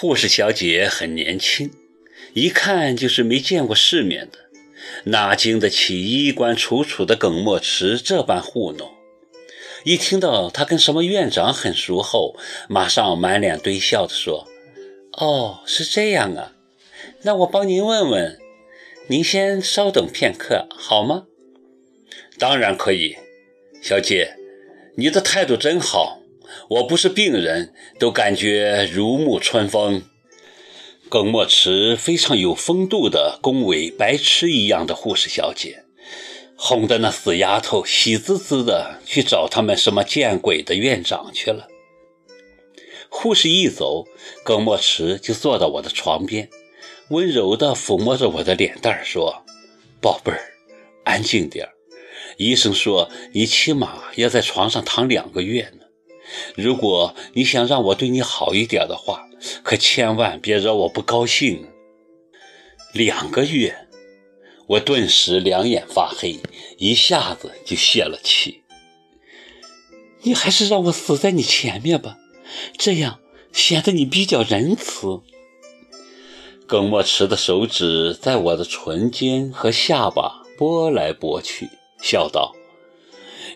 护士小姐很年轻，一看就是没见过世面的，哪经得起衣冠楚楚的耿墨池这般糊弄？一听到他跟什么院长很熟后，马上满脸堆笑地说：“哦，是这样啊，那我帮您问问，您先稍等片刻好吗？”“当然可以，小姐，你的态度真好，我不是病人都感觉如沐春风。”耿墨池非常有风度地恭维白痴一样的护士小姐。哄得那死丫头喜滋滋的去找他们什么见鬼的院长去了。护士一走，耿墨池就坐到我的床边，温柔地抚摸着我的脸蛋儿说：“宝贝儿，安静点儿医生说你起码要在床上躺两个月呢。如果你想让我对你好一点的话，可千万别惹我不高兴。两个月。”我顿时两眼发黑，一下子就泄了气。你还是让我死在你前面吧，这样显得你比较仁慈。耿墨池的手指在我的唇间和下巴拨来拨去，笑道：“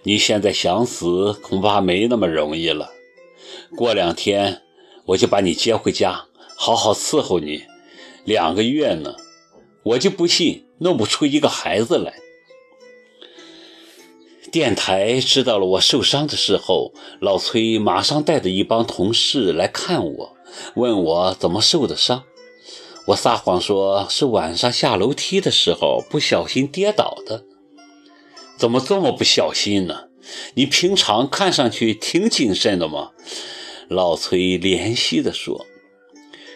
你现在想死，恐怕没那么容易了。过两天我就把你接回家，好好伺候你。两个月呢，我就不信。”弄不出一个孩子来。电台知道了我受伤的事后，老崔马上带着一帮同事来看我，问我怎么受的伤。我撒谎说是晚上下楼梯的时候不小心跌倒的。怎么这么不小心呢？你平常看上去挺谨慎的嘛。老崔怜惜地说：“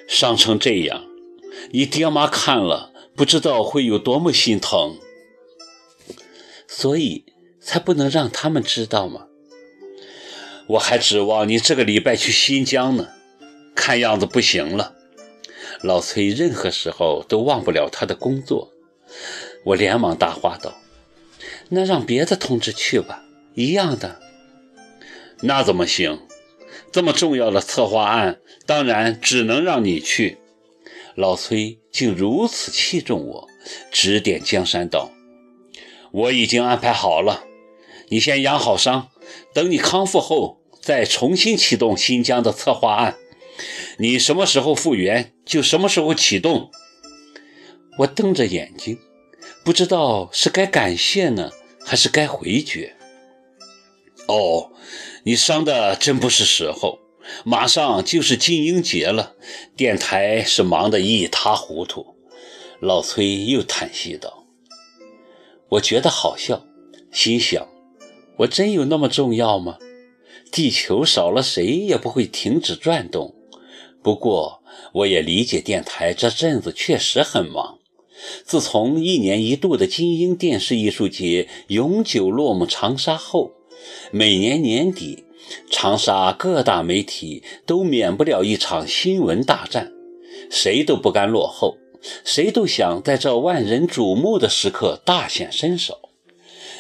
伤成这样，你爹妈看了。”不知道会有多么心疼，所以才不能让他们知道吗？我还指望你这个礼拜去新疆呢，看样子不行了。老崔任何时候都忘不了他的工作，我连忙搭话道：“那让别的同志去吧，一样的。”那怎么行？这么重要的策划案，当然只能让你去。老崔竟如此器重我，指点江山道：“我已经安排好了，你先养好伤，等你康复后再重新启动新疆的策划案。你什么时候复原，就什么时候启动。”我瞪着眼睛，不知道是该感谢呢，还是该回绝。哦，你伤的真不是时候。马上就是金鹰节了，电台是忙得一塌糊涂。老崔又叹息道：“我觉得好笑，心想：我真有那么重要吗？地球少了谁也不会停止转动。不过，我也理解电台这阵子确实很忙。自从一年一度的金鹰电视艺术节永久落幕长沙后，每年年底。”长沙各大媒体都免不了一场新闻大战，谁都不甘落后，谁都想在这万人瞩目的时刻大显身手。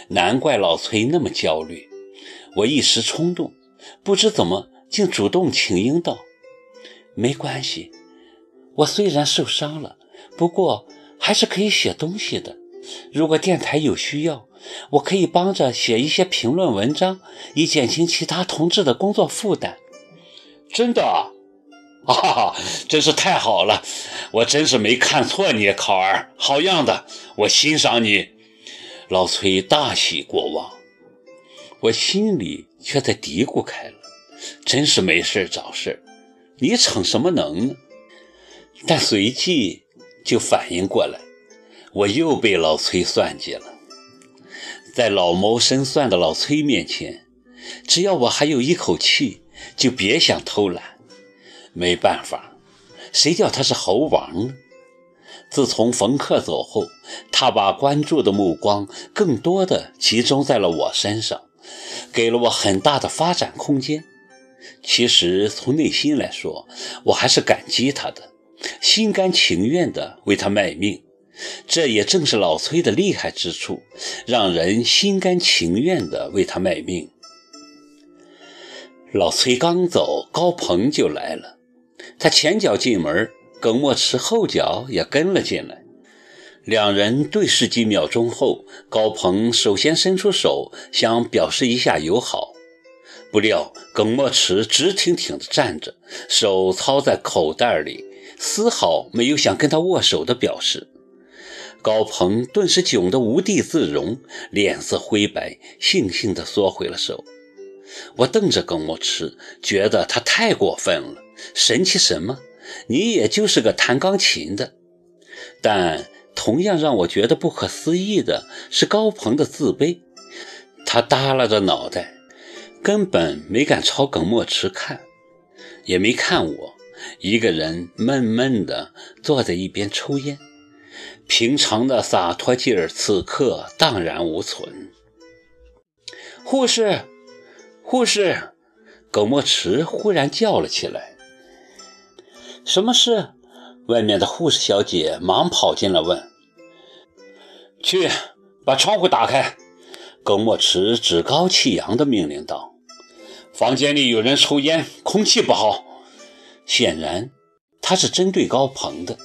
难怪老崔那么焦虑。我一时冲动，不知怎么竟主动请缨道：“没关系，我虽然受伤了，不过还是可以写东西的。如果电台有需要。”我可以帮着写一些评论文章，以减轻其他同志的工作负担。真的啊，啊，真是太好了！我真是没看错你，考儿，好样的，我欣赏你。老崔大喜过望，我心里却在嘀咕开了：真是没事找事你逞什么能呢？但随即就反应过来，我又被老崔算计了。在老谋深算的老崔面前，只要我还有一口气，就别想偷懒。没办法，谁叫他是猴王呢？自从冯克走后，他把关注的目光更多的集中在了我身上，给了我很大的发展空间。其实从内心来说，我还是感激他的，心甘情愿地为他卖命。这也正是老崔的厉害之处，让人心甘情愿地为他卖命。老崔刚走，高鹏就来了，他前脚进门，耿墨池后脚也跟了进来。两人对视几秒钟后，高鹏首先伸出手，想表示一下友好。不料耿墨池直挺挺地站着，手操在口袋里，丝毫没有想跟他握手的表示。高鹏顿时窘得无地自容，脸色灰白，悻悻地缩回了手。我瞪着耿墨池，觉得他太过分了。神气什么？你也就是个弹钢琴的。但同样让我觉得不可思议的是高鹏的自卑。他耷拉着脑袋，根本没敢朝耿墨池看，也没看我，一个人闷闷地坐在一边抽烟。平常的洒脱劲儿，此刻荡然无存。护士，护士！耿墨池忽然叫了起来：“什么事？”外面的护士小姐忙跑进来问：“去，把窗户打开！”耿墨池趾高气扬地命令道：“房间里有人抽烟，空气不好。”显然，他是针对高鹏的。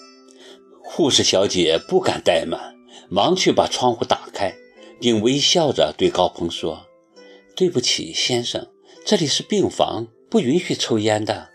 护士小姐不敢怠慢，忙去把窗户打开，并微笑着对高鹏说：“对不起，先生，这里是病房，不允许抽烟的。”